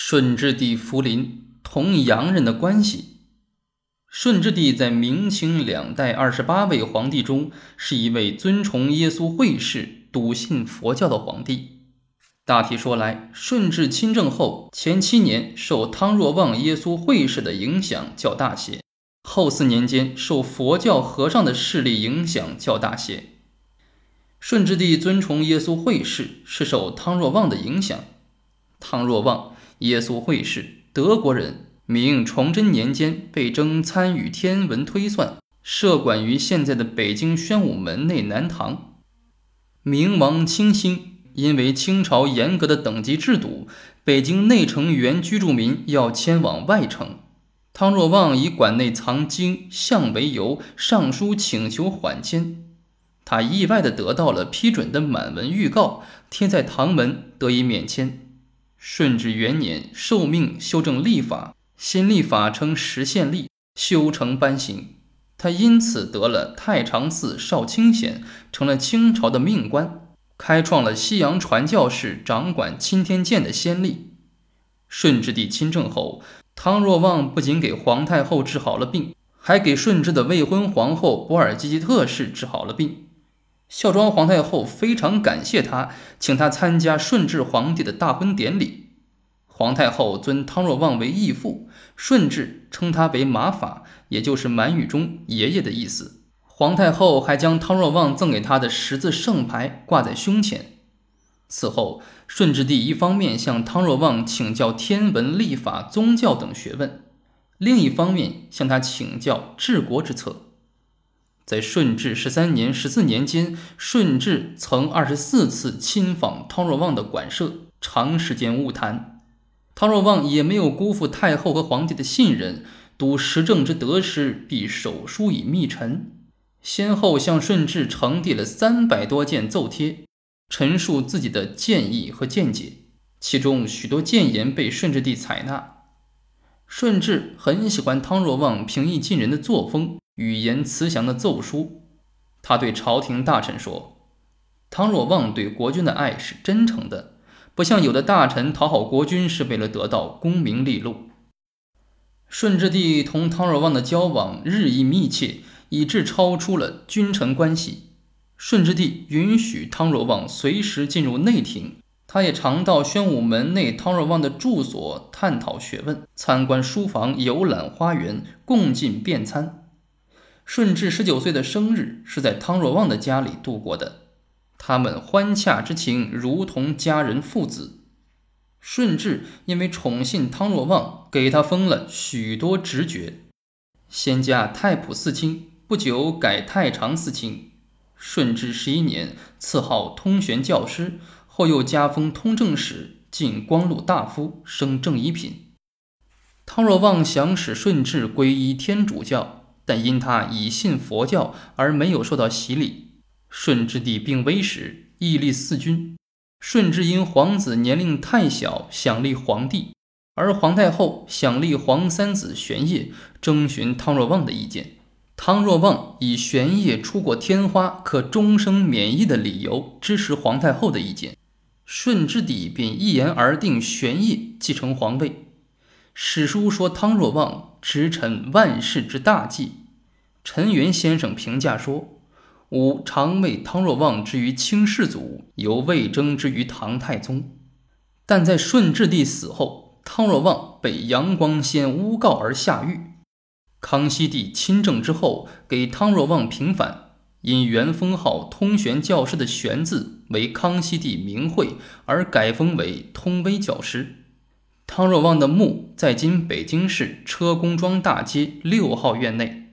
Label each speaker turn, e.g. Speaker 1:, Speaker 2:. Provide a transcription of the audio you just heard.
Speaker 1: 顺治帝福临同洋人的关系。顺治帝在明清两代二十八位皇帝中，是一位尊崇耶稣会士、笃信佛教的皇帝。大体说来，顺治亲政后前七年受汤若望耶稣会士的影响较大些，后四年间受佛教和尚的势力影响较大些。顺治帝尊崇耶稣会士，是受汤若望的影响。汤若望。耶稣会士，德国人，明崇祯年间被征参与天文推算，设馆于现在的北京宣武门内南堂。明王清兴，因为清朝严格的等级制度，北京内城原居住民要迁往外城。汤若望以馆内藏经像为由，上书请求缓迁。他意外地得到了批准的满文预告，贴在堂门，得以免迁。顺治元年，受命修正历法，新历法称实宪历，修成颁行。他因此得了太常寺少卿衔，成了清朝的命官，开创了西洋传教士掌管钦天监的先例。顺治帝亲政后，汤若望不仅给皇太后治好了病，还给顺治的未婚皇后博尔济吉特氏治好了病。孝庄皇太后非常感谢他，请他参加顺治皇帝的大婚典礼。皇太后尊汤若望为义父，顺治称他为马法，也就是满语中“爷爷”的意思。皇太后还将汤若望赠给他的十字圣牌挂在胸前。此后，顺治帝一方面向汤若望请教天文、历法、宗教等学问，另一方面向他请教治国之策。在顺治十三年、十四年间，顺治曾二十四次亲访汤若望的馆舍，长时间晤谈。汤若望也没有辜负太后和皇帝的信任，读时政之得失，必手书以密陈，先后向顺治呈递了三百多件奏贴，陈述自己的建议和见解，其中许多谏言被顺治帝采纳。顺治很喜欢汤若望平易近人的作风。语言慈祥的奏书，他对朝廷大臣说：“汤若望对国君的爱是真诚的，不像有的大臣讨好国君是为了得到功名利禄。”顺治帝同汤若望的交往日益密切，以致超出了君臣关系。顺治帝允许汤若望随时进入内廷，他也常到宣武门内汤若望的住所探讨学问，参观书房，游览花园，共进便餐。顺治十九岁的生日是在汤若望的家里度过的，他们欢洽之情如同家人父子。顺治因为宠信汤若望，给他封了许多职爵，先加太仆寺卿，不久改太常寺卿。顺治十一年赐号通玄教师，后又加封通政使，进光禄大夫，升正一品。汤若望想使顺治皈依天主教。但因他已信佛教而没有受到洗礼。顺治帝病危时，屹立四君。顺治因皇子年龄太小，想立皇帝，而皇太后想立皇三子玄烨，征询汤若望的意见。汤若望以玄烨出过天花，可终生免疫的理由支持皇太后的意见。顺治帝便一言而定，玄烨继承皇位。史书说汤若望。直臣万世之大计，陈元先生评价说：“吾常为汤若望之于清世祖，犹未征之于唐太宗。但在顺治帝死后，汤若望被杨光先诬告而下狱。康熙帝亲政之后，给汤若望平反，因原封号通玄教师的玄字为康熙帝名讳，而改封为通威教师。”汤若望的墓在今北京市车公庄大街六号院内。